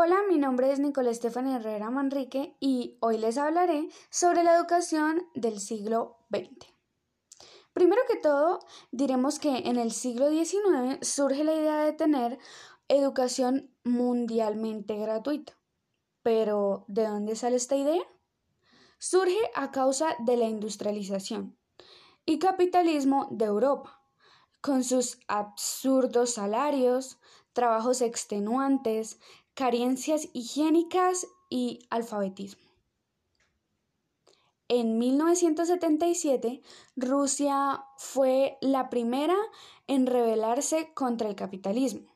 Hola, mi nombre es Nicolás Estefan Herrera Manrique y hoy les hablaré sobre la educación del siglo XX. Primero que todo, diremos que en el siglo XIX surge la idea de tener educación mundialmente gratuita. Pero, ¿de dónde sale esta idea? Surge a causa de la industrialización y capitalismo de Europa, con sus absurdos salarios, trabajos extenuantes, carencias higiénicas y alfabetismo. En 1977, Rusia fue la primera en rebelarse contra el capitalismo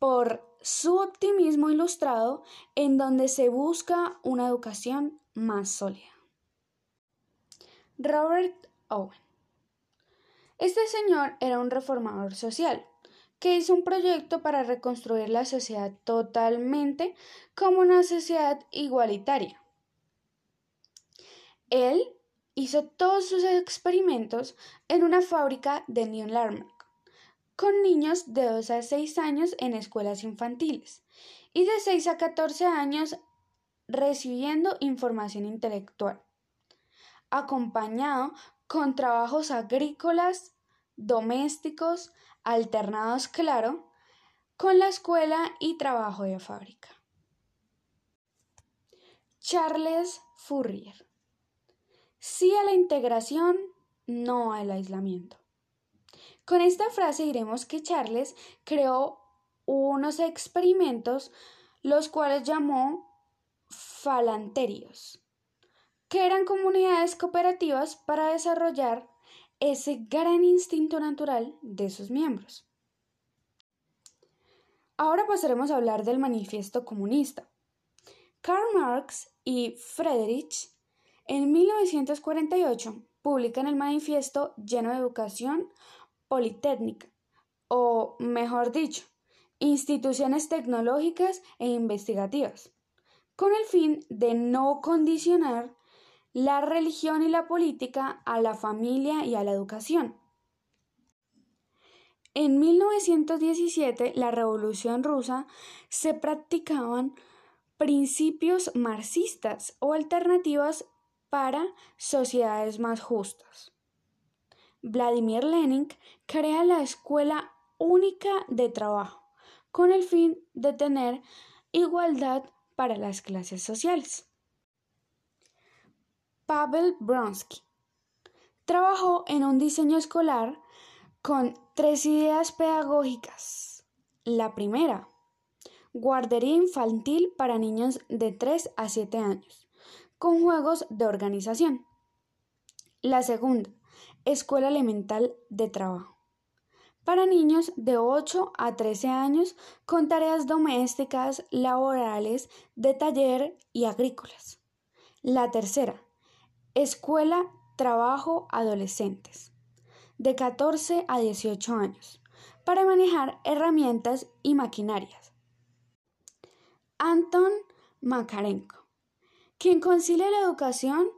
por su optimismo ilustrado en donde se busca una educación más sólida. Robert Owen. Este señor era un reformador social que hizo un proyecto para reconstruir la sociedad totalmente como una sociedad igualitaria. Él hizo todos sus experimentos en una fábrica de New Larmac, con niños de 2 a 6 años en escuelas infantiles y de 6 a 14 años recibiendo información intelectual, acompañado con trabajos agrícolas, domésticos, alternados, claro, con la escuela y trabajo de fábrica. Charles Fourier. Sí a la integración, no al aislamiento. Con esta frase diremos que Charles creó unos experimentos los cuales llamó falanterios, que eran comunidades cooperativas para desarrollar ese gran instinto natural de sus miembros. Ahora pasaremos a hablar del manifiesto comunista. Karl Marx y Friedrich en 1948 publican el manifiesto lleno de educación politécnica, o mejor dicho, instituciones tecnológicas e investigativas, con el fin de no condicionar la religión y la política a la familia y a la educación. En 1917, la Revolución rusa, se practicaban principios marxistas o alternativas para sociedades más justas. Vladimir Lenin crea la Escuela Única de Trabajo con el fin de tener igualdad para las clases sociales. Pavel Bronsky. Trabajó en un diseño escolar con tres ideas pedagógicas. La primera, guardería infantil para niños de 3 a 7 años, con juegos de organización. La segunda, escuela elemental de trabajo, para niños de 8 a 13 años con tareas domésticas, laborales, de taller y agrícolas. La tercera, Escuela Trabajo Adolescentes, de 14 a 18 años, para manejar herramientas y maquinarias. Anton Makarenko, quien concilia la educación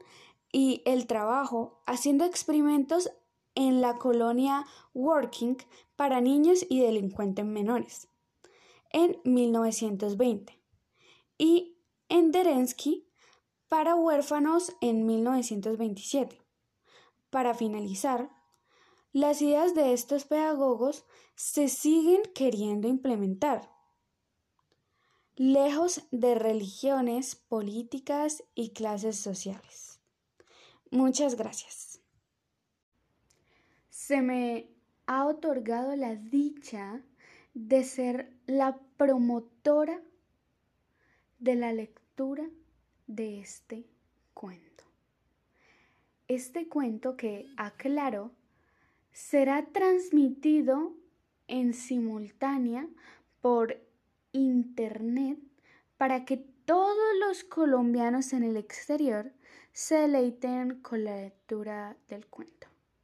y el trabajo haciendo experimentos en la colonia Working para niños y delincuentes menores en 1920 y en Derensky para huérfanos en 1927. Para finalizar, las ideas de estos pedagogos se siguen queriendo implementar, lejos de religiones, políticas y clases sociales. Muchas gracias. Se me ha otorgado la dicha de ser la promotora de la lectura de este cuento. Este cuento que, aclaro, será transmitido en simultánea por internet para que todos los colombianos en el exterior se deleiten con la lectura del cuento.